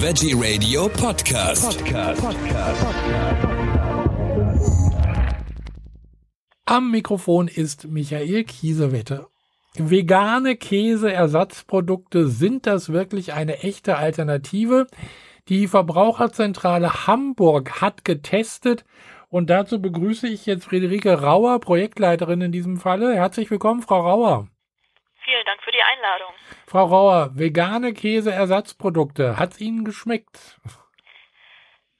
Veggie Radio Podcast. Podcast. Am Mikrofon ist Michael Kiesewetter. Vegane Käseersatzprodukte, sind das wirklich eine echte Alternative? Die Verbraucherzentrale Hamburg hat getestet und dazu begrüße ich jetzt Friederike Rauer, Projektleiterin in diesem Falle. Herzlich willkommen, Frau Rauer. Vielen Dank für die Einladung. Frau Rauer, vegane Käseersatzprodukte, hat es Ihnen geschmeckt?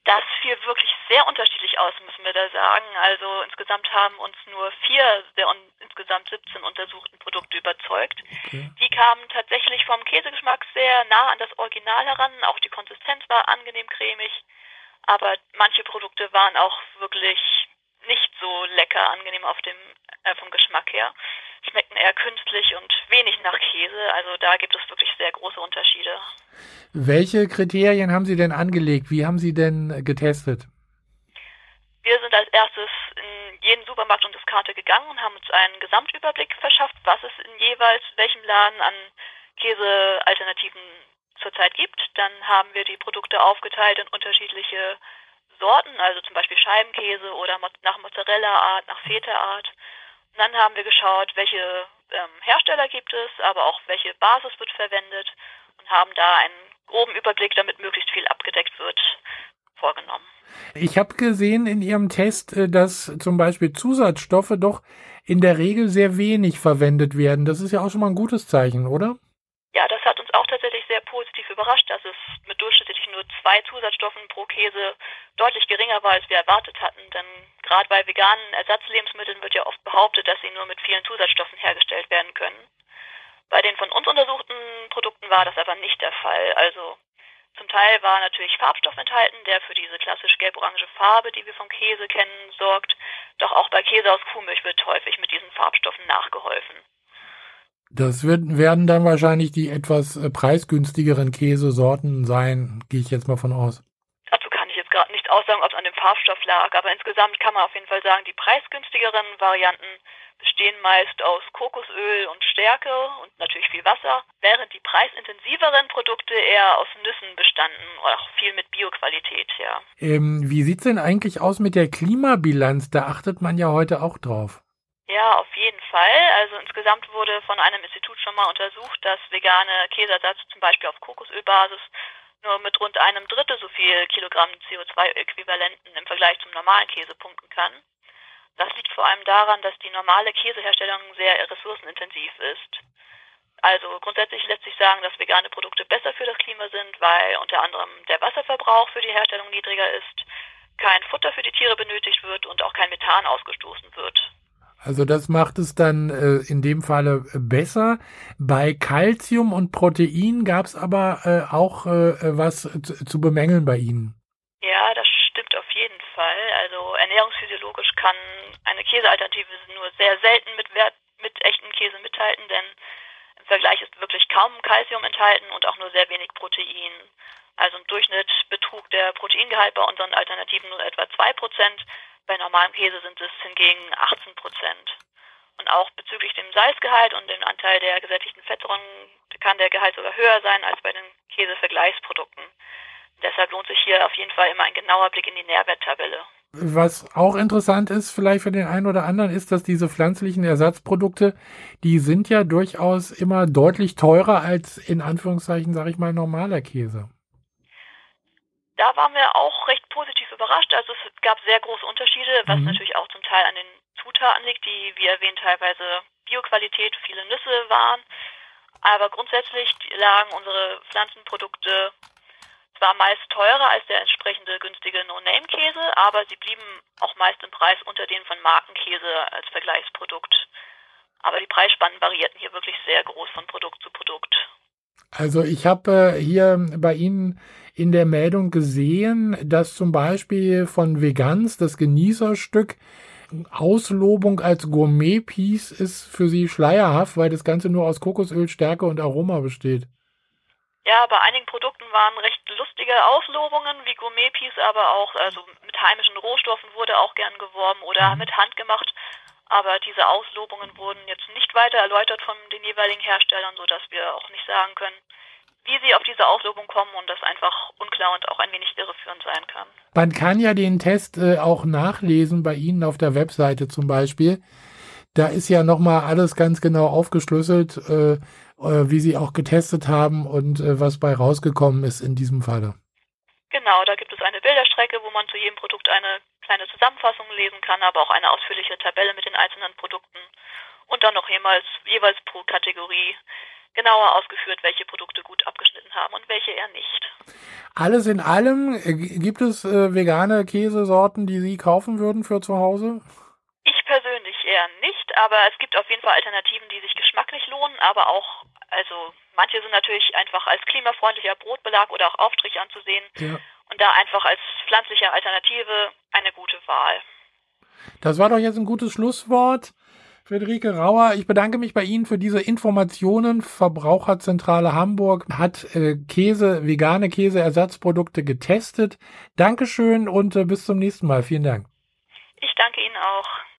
Das fiel wirklich sehr unterschiedlich aus, müssen wir da sagen. Also insgesamt haben uns nur vier der un insgesamt 17 untersuchten Produkte überzeugt. Okay. Die kamen tatsächlich vom Käsegeschmack sehr nah an das Original heran. Auch die Konsistenz war angenehm cremig. Aber manche Produkte waren auch wirklich nicht so lecker, angenehm auf dem, äh, vom Geschmack her. Schmeckten eher künstlich und wenig nach Käse. Also da gibt es wirklich sehr große Unterschiede. Welche Kriterien haben Sie denn angelegt? Wie haben Sie denn getestet? Wir sind als erstes in jeden Supermarkt und Diskarte gegangen und haben uns einen Gesamtüberblick verschafft, was es in jeweils welchem Laden an Käsealternativen zurzeit gibt. Dann haben wir die Produkte aufgeteilt in unterschiedliche Sorten, also zum Beispiel Scheibenkäse oder nach Mozzarella-Art, nach Feta-Art. Und dann haben wir geschaut, welche ähm, Hersteller gibt es, aber auch welche Basis wird verwendet und haben da einen groben Überblick, damit möglichst viel abgedeckt wird, vorgenommen. Ich habe gesehen in Ihrem Test, äh, dass zum Beispiel Zusatzstoffe doch in der Regel sehr wenig verwendet werden. Das ist ja auch schon mal ein gutes Zeichen, oder? Ja, das hat uns auch tatsächlich sehr positiv überrascht, dass es mit durchschnittlich nur zwei Zusatzstoffen pro Käse deutlich geringer war, als wir erwartet hatten. Denn gerade bei veganen Ersatzlebensmitteln wird ja oft behauptet, dass sie nur mit vielen Zusatzstoffen hergestellt werden können. Bei den von uns untersuchten Produkten war das aber nicht der Fall. Also zum Teil war natürlich Farbstoff enthalten, der für diese klassisch gelb-orange Farbe, die wir vom Käse kennen, sorgt. Doch auch bei Käse aus Kuhmilch wird häufig mit diesen Farbstoffen nachgeholfen. Das wird, werden dann wahrscheinlich die etwas äh, preisgünstigeren Käsesorten sein, gehe ich jetzt mal von aus. Nicht aussagen, ob es an dem Farbstoff lag, aber insgesamt kann man auf jeden Fall sagen, die preisgünstigeren Varianten bestehen meist aus Kokosöl und Stärke und natürlich viel Wasser, während die preisintensiveren Produkte eher aus Nüssen bestanden, auch viel mit Bioqualität, ja. Ähm, wie sieht's denn eigentlich aus mit der Klimabilanz? Da achtet man ja heute auch drauf. Ja, auf jeden Fall. Also insgesamt wurde von einem Institut schon mal untersucht, dass vegane Käseersatz zum Beispiel auf Kokosölbasis nur mit rund einem Drittel so viel Kilogramm CO2-Äquivalenten im Vergleich zum normalen Käse punkten kann. Das liegt vor allem daran, dass die normale Käseherstellung sehr ressourcenintensiv ist. Also grundsätzlich lässt sich sagen, dass vegane Produkte besser für das Klima sind, weil unter anderem der Wasserverbrauch für die Herstellung niedriger ist, kein Futter für die Tiere benötigt wird und auch kein Methan ausgestoßen wird. Also das macht es dann äh, in dem Falle besser. Bei Calcium und Protein gab es aber äh, auch äh, was zu, bemängeln bei Ihnen. Ja, das stimmt auf jeden Fall. Also ernährungsphysiologisch kann eine Käsealternative nur sehr selten mit, Wert, mit echten Käse mithalten, denn im Vergleich ist wirklich kaum Kalzium enthalten und auch nur sehr wenig Protein. Also im Durchschnitt betrug der Proteingehalt bei unseren Alternativen nur etwa 2%, bei normalem Käse sind es hingegen 18% Und auch bezüglich dem Salzgehalt und dem Anteil der gesättigten Fettsäuren kann der Gehalt sogar höher sein als bei den Käsevergleichsprodukten. Deshalb lohnt sich hier auf jeden Fall immer ein genauer Blick in die Nährwerttabelle. Was auch interessant ist, vielleicht für den einen oder anderen, ist, dass diese pflanzlichen Ersatzprodukte, die sind ja durchaus immer deutlich teurer als in Anführungszeichen, sage ich mal, normaler Käse. Da waren wir auch recht positiv überrascht. Also es gab sehr große Unterschiede, was mhm. natürlich auch zum Teil an den Zutaten liegt, die, wie erwähnt, teilweise Bioqualität, viele Nüsse waren. Aber grundsätzlich lagen unsere Pflanzenprodukte zwar meist teurer als der entsprechende günstige No-Name-Käse, aber sie blieben auch meist im Preis unter den von Markenkäse als Vergleichsprodukt. Aber die Preisspannen variierten hier wirklich sehr groß von Produkt zu Produkt. Also ich habe äh, hier bei Ihnen in der Meldung gesehen, dass zum Beispiel von Vegans das Genießerstück Auslobung als Gourmet-Piece ist für Sie schleierhaft, weil das Ganze nur aus Kokosöl, Stärke und Aroma besteht. Ja, bei einigen Produkten waren recht lustige Auslobungen wie Gourmet-Piece, aber auch also mit heimischen Rohstoffen wurde auch gern geworben oder mhm. mit Hand gemacht. Aber diese Auslobungen wurden jetzt nicht weiter erläutert von den jeweiligen Herstellern, sodass wir auch nicht sagen können, wie sie auf diese Auflösung kommen und das einfach unklar und auch ein wenig irreführend sein kann. Man kann ja den Test äh, auch nachlesen bei Ihnen auf der Webseite zum Beispiel. Da ist ja nochmal alles ganz genau aufgeschlüsselt, äh, äh, wie Sie auch getestet haben und äh, was bei rausgekommen ist in diesem Falle. Genau, da gibt es eine Bilderstrecke, wo man zu jedem Produkt eine kleine Zusammenfassung lesen kann, aber auch eine ausführliche Tabelle mit den einzelnen Produkten und dann noch jeweils, jeweils pro Kategorie genauer ausgeführt, welche Produkte gut abgeschnitten haben und welche eher nicht. Alles in allem, äh, gibt es äh, vegane Käsesorten, die Sie kaufen würden für zu Hause? Ich persönlich eher nicht, aber es gibt auf jeden Fall Alternativen, die sich geschmacklich lohnen, aber auch, also manche sind natürlich einfach als klimafreundlicher Brotbelag oder auch Aufstrich anzusehen ja. und da einfach als pflanzliche Alternative eine gute Wahl. Das war doch jetzt ein gutes Schlusswort. Friederike Rauer, ich bedanke mich bei Ihnen für diese Informationen. Verbraucherzentrale Hamburg hat äh, Käse, vegane Käseersatzprodukte getestet. Dankeschön und äh, bis zum nächsten Mal. Vielen Dank. Ich danke Ihnen auch.